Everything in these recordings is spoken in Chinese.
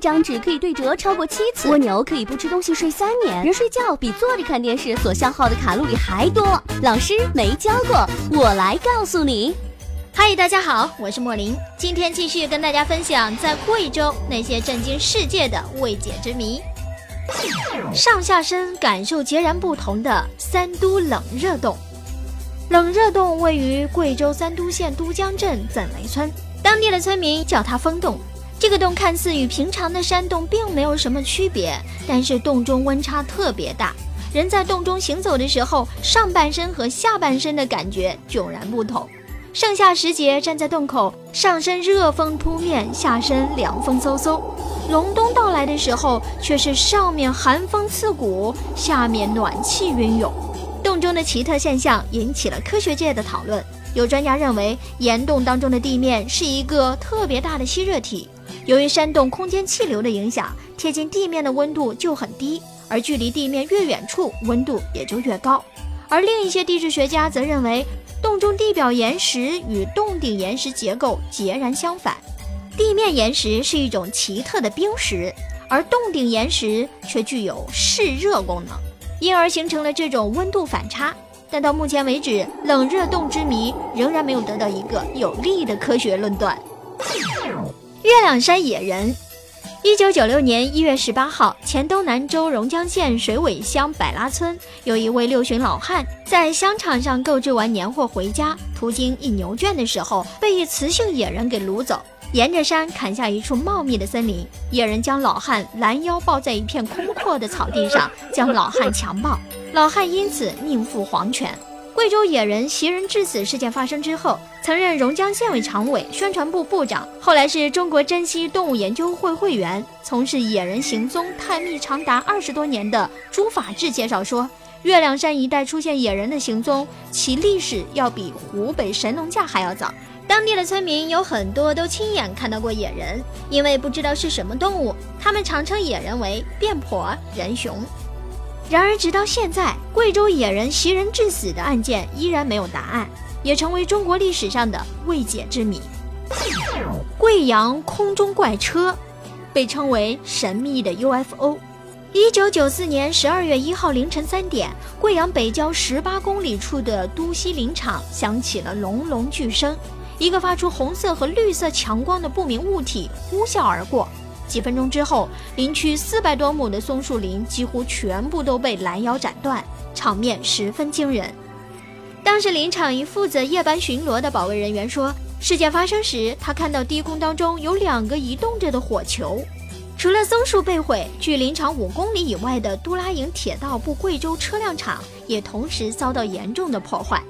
张纸可以对折超过七次，蜗牛可以不吃东西睡三年，人睡觉比坐着看电视所消耗的卡路里还多。老师没教过，我来告诉你。嗨，大家好，我是莫林，今天继续跟大家分享在贵州那些震惊世界的未解之谜。上下身感受截然不同的三都冷热洞。冷热洞位于贵州三都县都江镇怎雷村，当地的村民叫它风洞。这个洞看似与平常的山洞并没有什么区别，但是洞中温差特别大，人在洞中行走的时候，上半身和下半身的感觉迥然不同。盛夏时节站在洞口，上身热风扑面，下身凉风嗖嗖；隆冬到来的时候，却是上面寒风刺骨，下面暖气晕涌。洞中的奇特现象引起了科学界的讨论。有专家认为，岩洞当中的地面是一个特别大的吸热体。由于山洞空间气流的影响，贴近地面的温度就很低，而距离地面越远处，温度也就越高。而另一些地质学家则认为，洞中地表岩石与洞顶岩石结构截然相反，地面岩石是一种奇特的冰石，而洞顶岩石却具有嗜热功能，因而形成了这种温度反差。但到目前为止，冷热洞之谜仍然没有得到一个有力的科学论断。月亮山野人，一九九六年一月十八号，黔东南州榕江县水尾乡百拉村有一位六旬老汉，在香场上购置完年货回家，途经一牛圈的时候，被一雌性野人给掳走。沿着山砍下一处茂密的森林，野人将老汉拦腰抱在一片空阔的草地上，将老汉强暴，老汉因此命赴黄泉。贵州野人袭人致死事件发生之后，曾任榕江县委常委、宣传部部长，后来是中国珍稀动物研究会会员，从事野人行踪探秘长达二十多年的朱法志介绍说，月亮山一带出现野人的行踪，其历史要比湖北神农架还要早。当地的村民有很多都亲眼看到过野人，因为不知道是什么动物，他们常称野人为变婆人熊。然而，直到现在，贵州野人袭人致死的案件依然没有答案，也成为中国历史上的未解之谜。贵阳空中怪车，被称为神秘的 UFO。一九九四年十二月一号凌晨三点，贵阳北郊十八公里处的都西林场响起了隆隆巨声，一个发出红色和绿色强光的不明物体呼啸而过。几分钟之后，林区四百多亩的松树林几乎全部都被拦腰斩断，场面十分惊人。当时林场一负责夜班巡逻的保卫人员说，事件发生时，他看到低空当中有两个移动着的火球。除了松树被毁，距林场五公里以外的都拉营铁道部贵州车辆厂也同时遭到严重的破坏，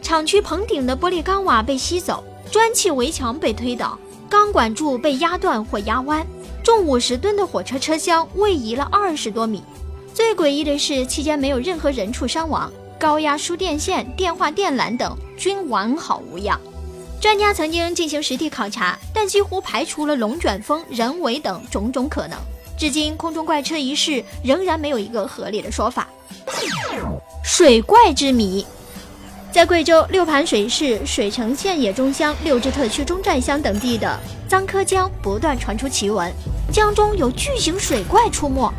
厂区棚顶的玻璃钢瓦被吸走，砖砌围墙被推倒，钢管柱被压断或压弯。重五十吨的火车车厢位移了二十多米，最诡异的是，期间没有任何人畜伤亡，高压输电线、电话电缆等均完好无恙。专家曾经进行实地考察，但几乎排除了龙卷风、人为等种种可能。至今，空中怪车一事仍然没有一个合理的说法。水怪之谜。在贵州六盘水市水城县野中乡六支特区中寨乡等地的臧柯江不断传出奇闻，江中有巨型水怪出没。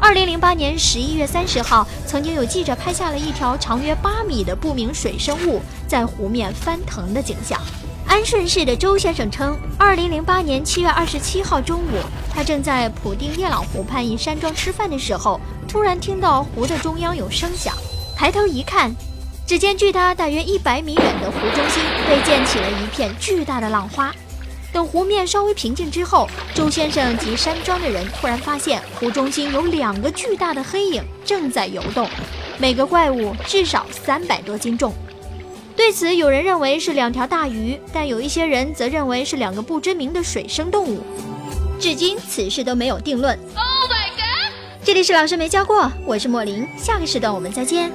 二零零八年十一月三十号，曾经有记者拍下了一条长约八米的不明水生物在湖面翻腾的景象。安顺市的周先生称，二零零八年七月二十七号中午，他正在普定叶老湖畔一山庄吃饭的时候，突然听到湖的中央有声响，抬头一看。只见距他大约一百米远的湖中心被溅起了一片巨大的浪花。等湖面稍微平静之后，周先生及山庄的人突然发现湖中心有两个巨大的黑影正在游动，每个怪物至少三百多斤重。对此，有人认为是两条大鱼，但有一些人则认为是两个不知名的水生动物。至今，此事都没有定论。Oh my god！这里是老师没教过，我是莫林，下个时段我们再见。